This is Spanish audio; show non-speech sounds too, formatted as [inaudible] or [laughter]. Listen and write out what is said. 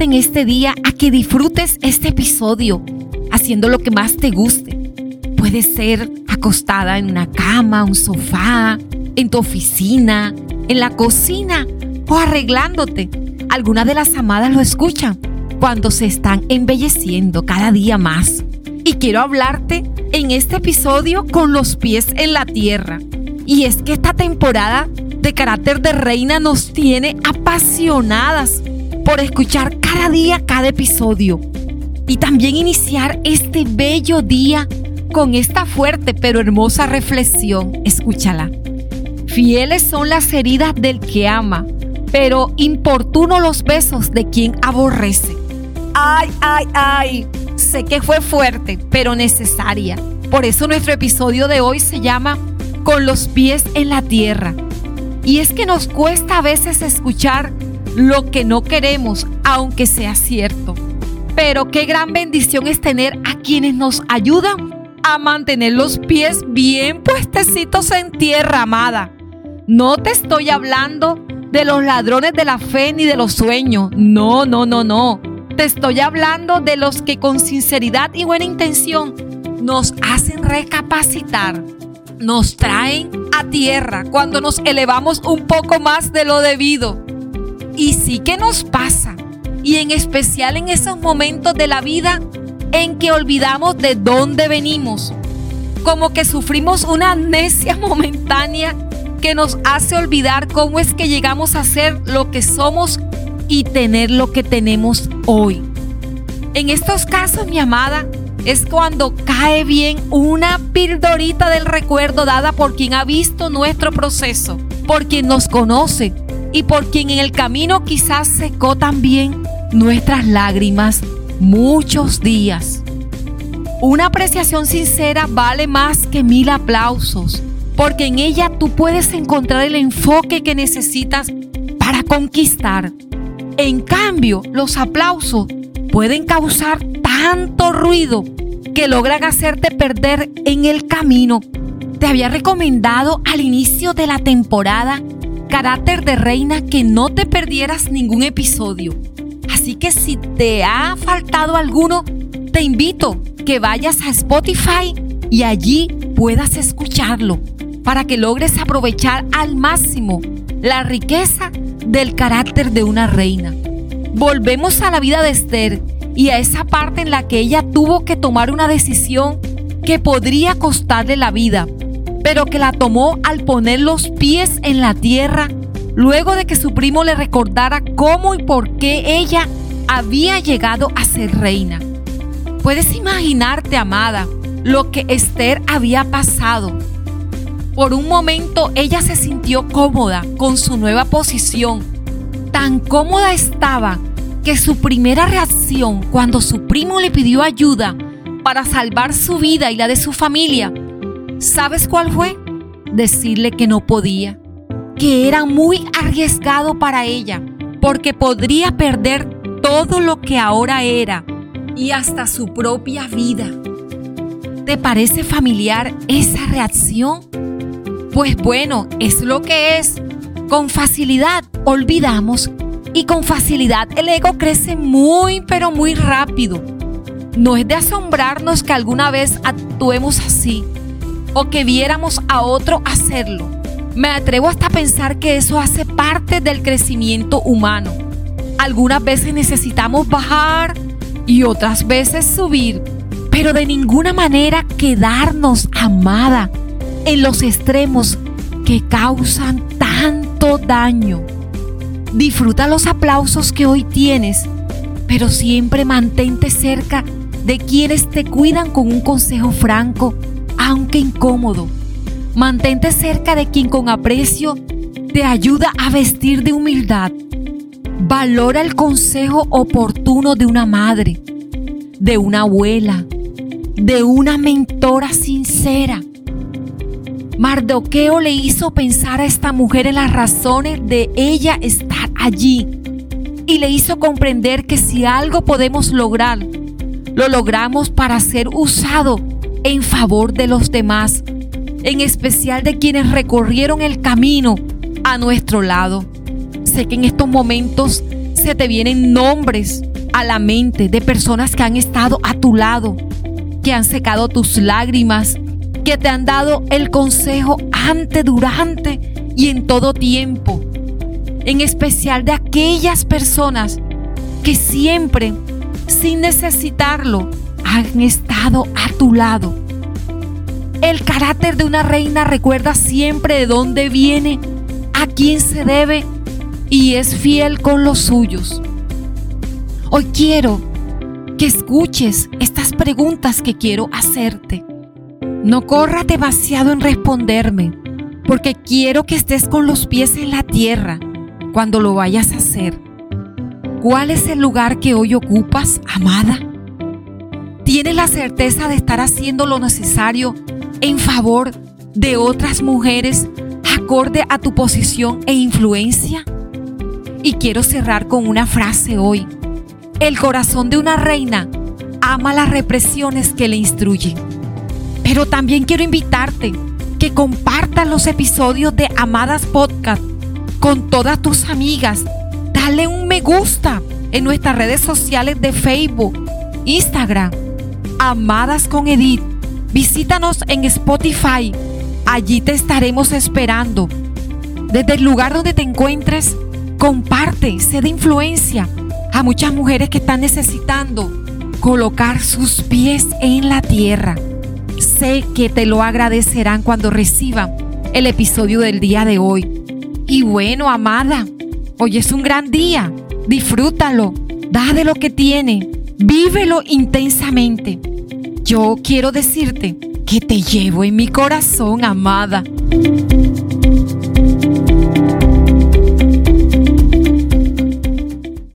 en este día a que disfrutes este episodio haciendo lo que más te guste. Puede ser acostada en una cama, un sofá, en tu oficina, en la cocina o arreglándote. Algunas de las amadas lo escuchan cuando se están embelleciendo cada día más. Y quiero hablarte en este episodio con los pies en la tierra. Y es que esta temporada de carácter de reina nos tiene apasionadas por escuchar cada día cada episodio. Y también iniciar este bello día con esta fuerte pero hermosa reflexión. Escúchala. Fieles son las heridas del que ama, pero importuno los besos de quien aborrece. Ay, ay, ay. Sé que fue fuerte, pero necesaria. Por eso nuestro episodio de hoy se llama Con los pies en la tierra. Y es que nos cuesta a veces escuchar lo que no queremos, aunque sea cierto. Pero qué gran bendición es tener a quienes nos ayudan a mantener los pies bien puestecitos en tierra, amada. No te estoy hablando de los ladrones de la fe ni de los sueños. No, no, no, no. Te estoy hablando de los que con sinceridad y buena intención nos hacen recapacitar, nos traen a tierra cuando nos elevamos un poco más de lo debido. Y sí que nos pasa, y en especial en esos momentos de la vida en que olvidamos de dónde venimos, como que sufrimos una amnesia [laughs] momentánea que nos hace olvidar cómo es que llegamos a ser lo que somos y tener lo que tenemos hoy. En estos casos, mi amada, es cuando cae bien una pildorita del recuerdo dada por quien ha visto nuestro proceso, por quien nos conoce y por quien en el camino quizás secó también nuestras lágrimas muchos días. Una apreciación sincera vale más que mil aplausos, porque en ella tú puedes encontrar el enfoque que necesitas para conquistar. En cambio, los aplausos pueden causar tanto ruido que logran hacerte perder en el camino. Te había recomendado al inicio de la temporada Carácter de Reina que no te perdieras ningún episodio. Así que si te ha faltado alguno, te invito que vayas a Spotify y allí puedas escucharlo para que logres aprovechar al máximo la riqueza del carácter de una reina. Volvemos a la vida de Esther y a esa parte en la que ella tuvo que tomar una decisión que podría costarle la vida, pero que la tomó al poner los pies en la tierra luego de que su primo le recordara cómo y por qué ella había llegado a ser reina. Puedes imaginarte, amada, lo que Esther había pasado. Por un momento ella se sintió cómoda con su nueva posición. Tan cómoda estaba que su primera reacción cuando su primo le pidió ayuda para salvar su vida y la de su familia, ¿sabes cuál fue? Decirle que no podía que era muy arriesgado para ella, porque podría perder todo lo que ahora era y hasta su propia vida. ¿Te parece familiar esa reacción? Pues bueno, es lo que es. Con facilidad olvidamos y con facilidad el ego crece muy pero muy rápido. No es de asombrarnos que alguna vez actuemos así o que viéramos a otro hacerlo me atrevo hasta a pensar que eso hace parte del crecimiento humano. Algunas veces necesitamos bajar y otras veces subir, pero de ninguna manera quedarnos amada en los extremos que causan tanto daño. Disfruta los aplausos que hoy tienes, pero siempre mantente cerca de quienes te cuidan con un consejo franco, aunque incómodo Mantente cerca de quien con aprecio te ayuda a vestir de humildad. Valora el consejo oportuno de una madre, de una abuela, de una mentora sincera. Mardoqueo le hizo pensar a esta mujer en las razones de ella estar allí y le hizo comprender que si algo podemos lograr, lo logramos para ser usado en favor de los demás en especial de quienes recorrieron el camino a nuestro lado. Sé que en estos momentos se te vienen nombres a la mente de personas que han estado a tu lado, que han secado tus lágrimas, que te han dado el consejo antes, durante y en todo tiempo. En especial de aquellas personas que siempre, sin necesitarlo, han estado a tu lado. El carácter de una reina recuerda siempre de dónde viene, a quién se debe y es fiel con los suyos. Hoy quiero que escuches estas preguntas que quiero hacerte. No corras demasiado en responderme, porque quiero que estés con los pies en la tierra cuando lo vayas a hacer. ¿Cuál es el lugar que hoy ocupas, amada? ¿Tienes la certeza de estar haciendo lo necesario en favor de otras mujeres acorde a tu posición e influencia? Y quiero cerrar con una frase hoy. El corazón de una reina ama las represiones que le instruyen. Pero también quiero invitarte que compartas los episodios de Amadas Podcast con todas tus amigas. Dale un me gusta en nuestras redes sociales de Facebook, Instagram, Amadas con Edith Visítanos en Spotify. Allí te estaremos esperando. Desde el lugar donde te encuentres, comparte, sé de influencia a muchas mujeres que están necesitando colocar sus pies en la tierra. Sé que te lo agradecerán cuando reciban el episodio del día de hoy. Y bueno, amada, hoy es un gran día. Disfrútalo, da de lo que tiene, vívelo intensamente. Yo quiero decirte que te llevo en mi corazón, amada.